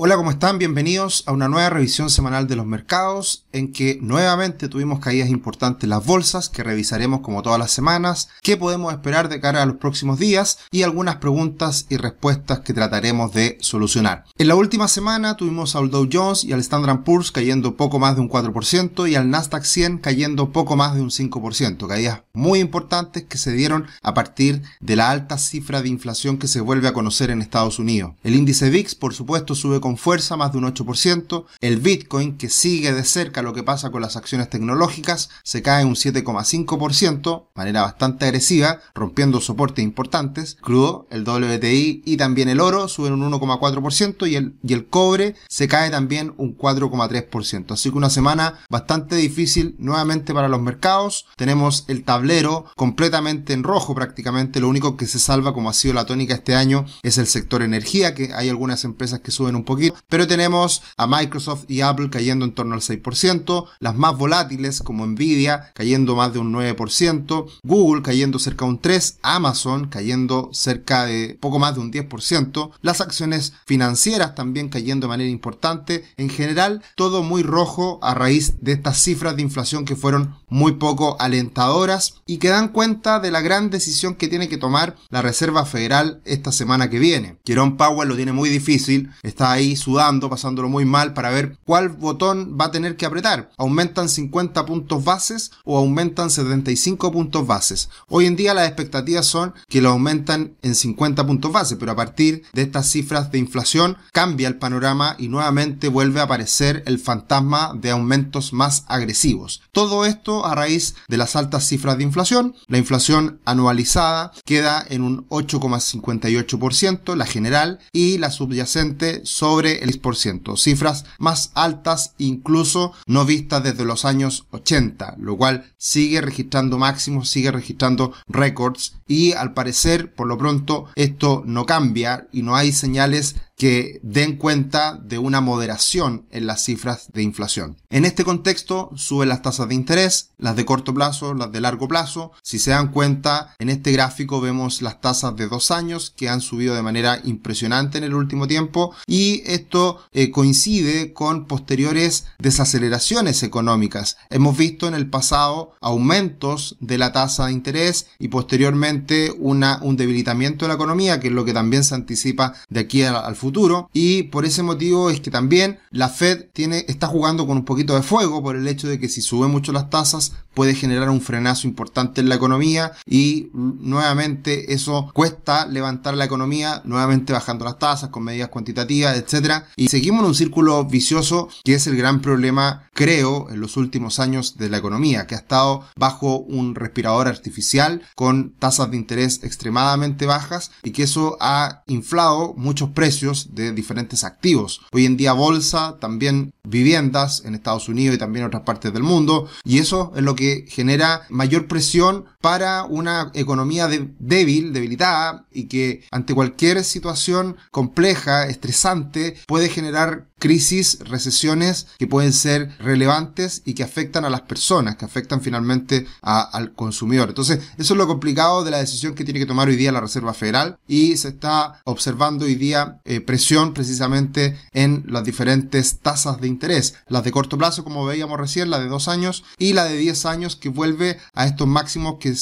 Hola, ¿cómo están? Bienvenidos a una nueva revisión semanal de los mercados en que nuevamente tuvimos caídas importantes en las bolsas que revisaremos como todas las semanas, qué podemos esperar de cara a los próximos días y algunas preguntas y respuestas que trataremos de solucionar. En la última semana tuvimos al Dow Jones y al Standard Poor's cayendo poco más de un 4% y al Nasdaq 100 cayendo poco más de un 5%, caídas muy importantes que se dieron a partir de la alta cifra de inflación que se vuelve a conocer en Estados Unidos. El índice VIX, por supuesto, sube con con fuerza, más de un 8%. El Bitcoin, que sigue de cerca lo que pasa con las acciones tecnológicas, se cae un 7,5%, manera bastante agresiva, rompiendo soportes importantes. Crudo, el WTI y también el oro suben un 1,4% y el, y el cobre se cae también un 4,3%. Así que una semana bastante difícil nuevamente para los mercados. Tenemos el tablero completamente en rojo prácticamente. Lo único que se salva como ha sido la tónica este año es el sector energía, que hay algunas empresas que suben un poquito pero tenemos a Microsoft y Apple cayendo en torno al 6%, las más volátiles como Nvidia cayendo más de un 9%, Google cayendo cerca de un 3%, Amazon cayendo cerca de poco más de un 10%, las acciones financieras también cayendo de manera importante, en general todo muy rojo a raíz de estas cifras de inflación que fueron muy poco alentadoras y que dan cuenta de la gran decisión que tiene que tomar la Reserva Federal esta semana que viene. Jerome Powell lo tiene muy difícil, está ahí sudando, pasándolo muy mal para ver cuál botón va a tener que apretar. ¿Aumentan 50 puntos bases o aumentan 75 puntos bases? Hoy en día las expectativas son que lo aumentan en 50 puntos bases, pero a partir de estas cifras de inflación cambia el panorama y nuevamente vuelve a aparecer el fantasma de aumentos más agresivos. Todo esto a raíz de las altas cifras de inflación. La inflación anualizada queda en un 8,58%, la general, y la subyacente sobre el 10%, cifras más altas incluso no vistas desde los años 80, lo cual sigue registrando máximos, sigue registrando récords y al parecer por lo pronto esto no cambia y no hay señales que den cuenta de una moderación en las cifras de inflación. En este contexto suben las tasas de interés, las de corto plazo, las de largo plazo. Si se dan cuenta, en este gráfico vemos las tasas de dos años que han subido de manera impresionante en el último tiempo y esto eh, coincide con posteriores desaceleraciones económicas. Hemos visto en el pasado aumentos de la tasa de interés y posteriormente un debilitamiento de la economía, que es lo que también se anticipa de aquí al, al y por ese motivo es que también la Fed tiene, está jugando con un poquito de fuego por el hecho de que si sube mucho las tasas puede generar un frenazo importante en la economía y nuevamente eso cuesta levantar la economía, nuevamente bajando las tasas con medidas cuantitativas, etcétera. Y seguimos en un círculo vicioso que es el gran problema, creo, en los últimos años de la economía, que ha estado bajo un respirador artificial con tasas de interés extremadamente bajas y que eso ha inflado muchos precios de diferentes activos. Hoy en día bolsa, también viviendas en Estados Unidos y también en otras partes del mundo. Y eso es lo que genera mayor presión para una economía débil, debilitada y que ante cualquier situación compleja, estresante, puede generar crisis, recesiones que pueden ser relevantes y que afectan a las personas, que afectan finalmente al consumidor. Entonces, eso es lo complicado de la decisión que tiene que tomar hoy día la Reserva Federal y se está observando hoy día eh, presión precisamente en las diferentes tasas de las de corto plazo como veíamos recién, la de dos años y la de 10 años que vuelve a estos máximos que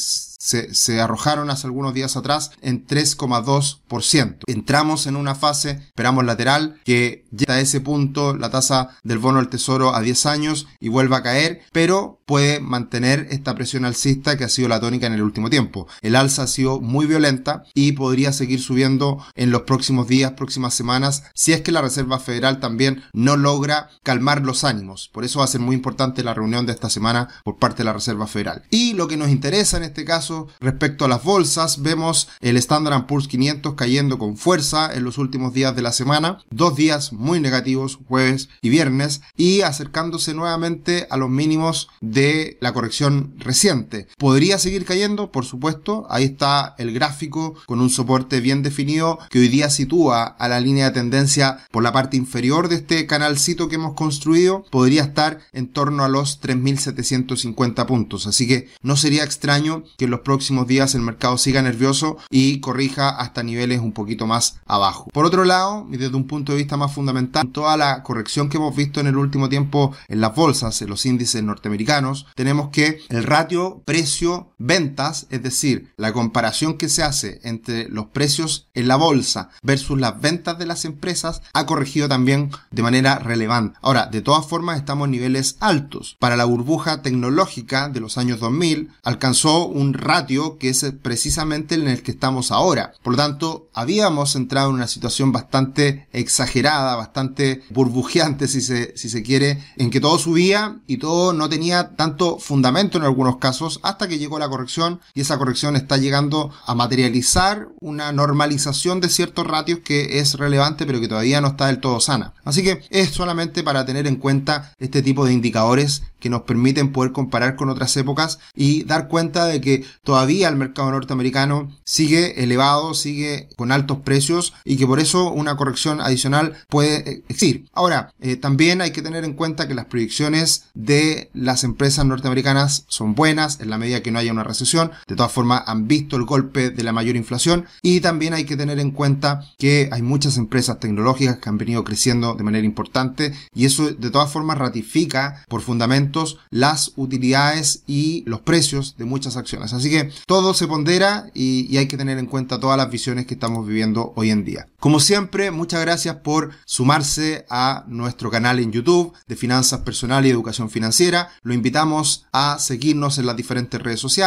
se, arrojaron hace algunos días atrás en 3,2%. Entramos en una fase, esperamos lateral, que llega a ese punto la tasa del bono del tesoro a 10 años y vuelva a caer, pero puede mantener esta presión alcista que ha sido la tónica en el último tiempo. El alza ha sido muy violenta y podría seguir subiendo en los próximos días, próximas semanas, si es que la Reserva Federal también no logra calmar los ánimos. Por eso va a ser muy importante la reunión de esta semana por parte de la Reserva Federal. Y lo que nos interesa en este caso respecto a las bolsas, vemos el Standard Poor's 500 cayendo con fuerza en los últimos días de la semana, dos días muy negativos, jueves y viernes, y acercándose nuevamente a los mínimos de la corrección reciente. ¿Podría seguir cayendo? Por supuesto, ahí está el gráfico con un soporte bien definido que hoy día sitúa a la línea de tendencia por la parte inferior de este canalcito que hemos construido, podría estar en torno a los 3.750 puntos. Así que no sería extraño que los próximos días el mercado siga nervioso y corrija hasta niveles un poquito más abajo. Por otro lado, y desde un punto de vista más fundamental, toda la corrección que hemos visto en el último tiempo en las bolsas, en los índices norteamericanos, tenemos que el ratio precio-ventas, es decir, la comparación que se hace entre los precios en la bolsa versus las ventas de las empresas, ha corregido también de manera relevante. Ahora, de todas formas, estamos en niveles altos. Para la burbuja tecnológica de los años 2000, alcanzó un ratio que es precisamente en el que estamos ahora. Por lo tanto, habíamos entrado en una situación bastante exagerada, bastante burbujeante, si se, si se quiere, en que todo subía y todo no tenía tanto fundamento en algunos casos hasta que llegó la corrección y esa corrección está llegando a materializar una normalización de ciertos ratios que es relevante pero que todavía no está del todo sana. Así que es solamente para tener en cuenta este tipo de indicadores que nos permiten poder comparar con otras épocas y dar cuenta de que todavía el mercado norteamericano sigue elevado, sigue con altos precios y que por eso una corrección adicional puede existir. Ahora, eh, también hay que tener en cuenta que las proyecciones de las empresas norteamericanas son buenas en la medida que no haya una recesión. De todas formas, han visto el golpe de la mayor inflación y también hay que tener en cuenta que hay muchas empresas tecnológicas que han venido creciendo de manera importante y eso de todas formas ratifica por fundamentos las utilidades y los precios de muchas acciones. Así que todo se pondera y, y hay que tener en cuenta todas las visiones que estamos viviendo hoy en día. Como siempre, muchas gracias por sumarse a nuestro canal en YouTube de Finanzas Personal y Educación Financiera. Lo invitamos a seguirnos en las diferentes redes sociales,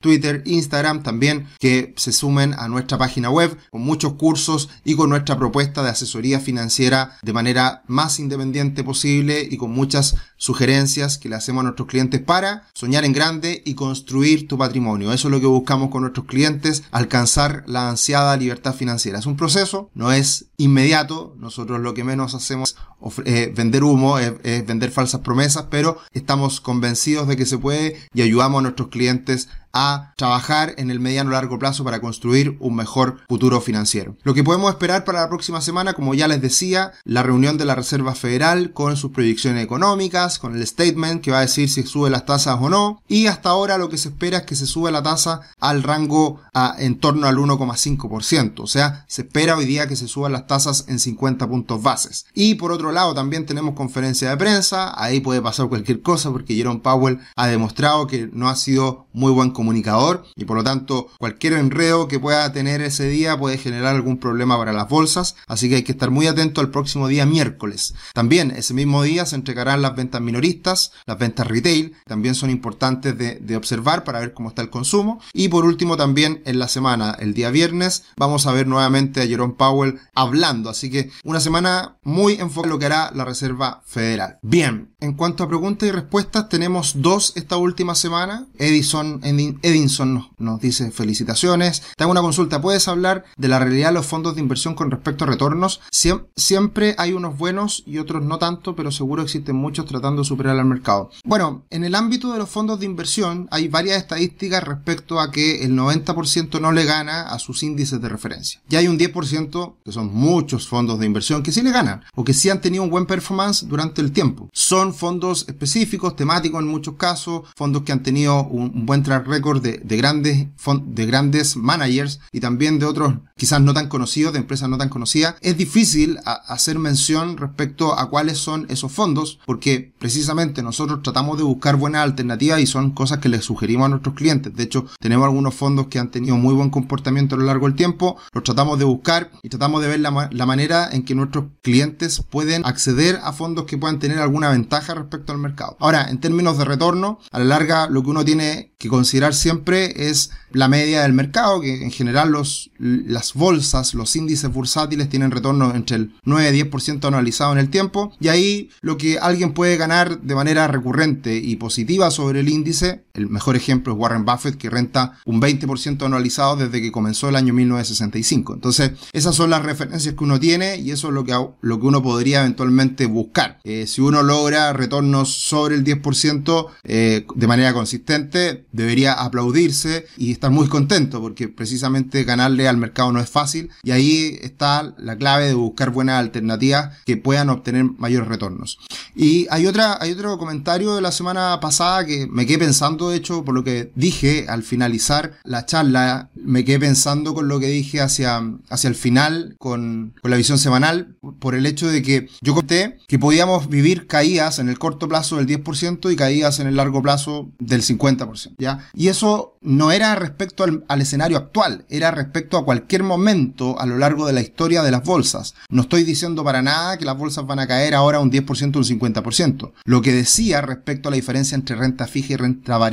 Twitter, Instagram, también que se sumen a nuestra página web con muchos cursos y con nuestra propuesta de asesoría financiera de manera más independiente posible y con muchas sugerencias que le hacemos a nuestros clientes para soñar en grande y construir tu patrimonio. Eso es lo que buscamos con nuestros clientes, alcanzar la ansiada libertad financiera. Es un proceso, no es inmediato. Nosotros lo que menos hacemos es eh, vender humo, es vender falsas promesas, pero estamos convencidos de que se puede y ayudamos a nuestros clientes is a trabajar en el mediano largo plazo para construir un mejor futuro financiero. Lo que podemos esperar para la próxima semana, como ya les decía, la reunión de la Reserva Federal con sus proyecciones económicas, con el statement que va a decir si sube las tasas o no, y hasta ahora lo que se espera es que se sube la tasa al rango a, en torno al 1,5%, o sea, se espera hoy día que se suban las tasas en 50 puntos bases. Y por otro lado, también tenemos conferencia de prensa, ahí puede pasar cualquier cosa porque Jerome Powell ha demostrado que no ha sido muy buen comunicador y por lo tanto cualquier enredo que pueda tener ese día puede generar algún problema para las bolsas, así que hay que estar muy atento al próximo día miércoles. También ese mismo día se entregarán las ventas minoristas, las ventas retail, también son importantes de, observar para ver cómo está el consumo y por último también en la semana, el día viernes, vamos a ver nuevamente a Jerome Powell hablando, así que una semana muy enfocada en lo que hará la Reserva Federal. Bien, en cuanto a preguntas y respuestas tenemos dos esta última semana. Edison, Edinson nos, dice felicitaciones. Te hago una consulta. ¿Puedes hablar de la realidad de los fondos de inversión con respecto a retornos? Siem siempre hay unos buenos y otros no tanto, pero seguro existen muchos tratando de superar al mercado. Bueno, en el ámbito de los fondos de inversión hay varias estadísticas respecto a que el 90% no le gana a sus índices de referencia. Ya hay un 10%, que son muchos fondos de inversión, que sí le ganan o que sí han tenido un buen performance durante el tiempo. Son fondos específicos, temáticos en muchos casos, fondos que han tenido un, un buen track record de, de grandes de grandes managers y también de otros quizás no tan conocidos, de empresas no tan conocidas. Es difícil hacer mención respecto a cuáles son esos fondos, porque precisamente nosotros tratamos de buscar buenas alternativas y son cosas que les sugerimos a nuestros clientes. De hecho, tenemos algunos fondos que han tenido muy buen comportamiento a lo largo del tiempo, los tratamos de buscar y tratamos de ver la, la manera en que nuestros clientes pueden acceder a fondos que puedan tener alguna ventaja respecto al mercado. Ahora, en términos de retorno, a la larga lo que uno tiene que considerar siempre es la media del mercado, que en general los, las bolsas, los índices bursátiles tienen retorno entre el 9 y 10% anualizado en el tiempo, y ahí lo que alguien puede ganar de manera recurrente y positiva sobre el índice, el mejor ejemplo es Warren Buffett, que renta un 20% anualizado desde que comenzó el año 1965. Entonces, esas son las referencias que uno tiene y eso es lo que, lo que uno podría eventualmente buscar. Eh, si uno logra retornos sobre el 10% eh, de manera consistente, debería aplaudirse y estar muy contento porque precisamente ganarle al mercado no es fácil y ahí está la clave de buscar buenas alternativas que puedan obtener mayores retornos. Y hay otra, hay otro comentario de la semana pasada que me quedé pensando de hecho, por lo que dije al finalizar la charla, me quedé pensando con lo que dije hacia, hacia el final, con, con la visión semanal, por el hecho de que yo conté que podíamos vivir caídas en el corto plazo del 10% y caídas en el largo plazo del 50%, ¿ya? Y eso no era respecto al, al escenario actual, era respecto a cualquier momento a lo largo de la historia de las bolsas. No estoy diciendo para nada que las bolsas van a caer ahora un 10% o un 50%. Lo que decía respecto a la diferencia entre renta fija y renta variable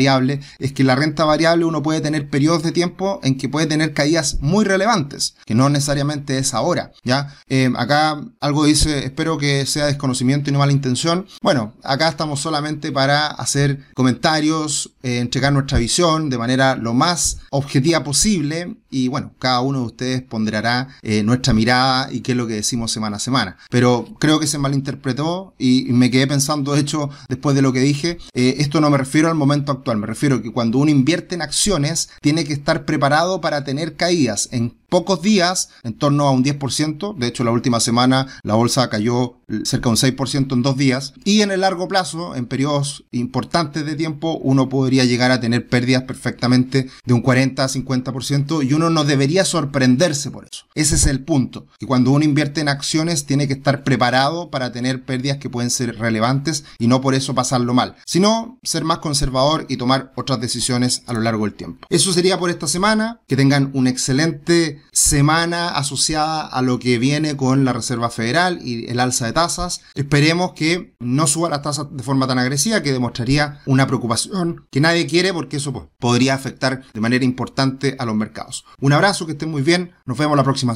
es que la renta variable uno puede tener periodos de tiempo en que puede tener caídas muy relevantes, que no necesariamente es ahora, ¿ya? Eh, acá algo dice, espero que sea desconocimiento y no mala intención. Bueno, acá estamos solamente para hacer comentarios, eh, entregar nuestra visión de manera lo más objetiva posible y bueno, cada uno de ustedes ponderará eh, nuestra mirada y qué es lo que decimos semana a semana. Pero creo que se malinterpretó y, y me quedé pensando, de hecho, después de lo que dije, eh, esto no me refiero al momento actual, me refiero a que cuando uno invierte en acciones, tiene que estar preparado para tener caídas en pocos días, en torno a un 10%. De hecho, la última semana la bolsa cayó cerca de un 6% en dos días. Y en el largo plazo, en periodos importantes de tiempo, uno podría llegar a tener pérdidas perfectamente de un 40 a 50% y uno no debería sorprenderse por eso. Ese es el punto. Que cuando uno invierte en acciones, tiene que estar preparado para tener pérdidas que pueden ser relevantes y no por eso pasarlo mal, sino ser más conservador y tomar otras decisiones a lo largo del tiempo. Eso sería por esta semana. Que tengan un excelente semana asociada a lo que viene con la Reserva Federal y el alza de tasas. Esperemos que no suba las tasas de forma tan agresiva que demostraría una preocupación que nadie quiere porque eso pues, podría afectar de manera importante a los mercados. Un abrazo, que estén muy bien. Nos vemos la próxima semana.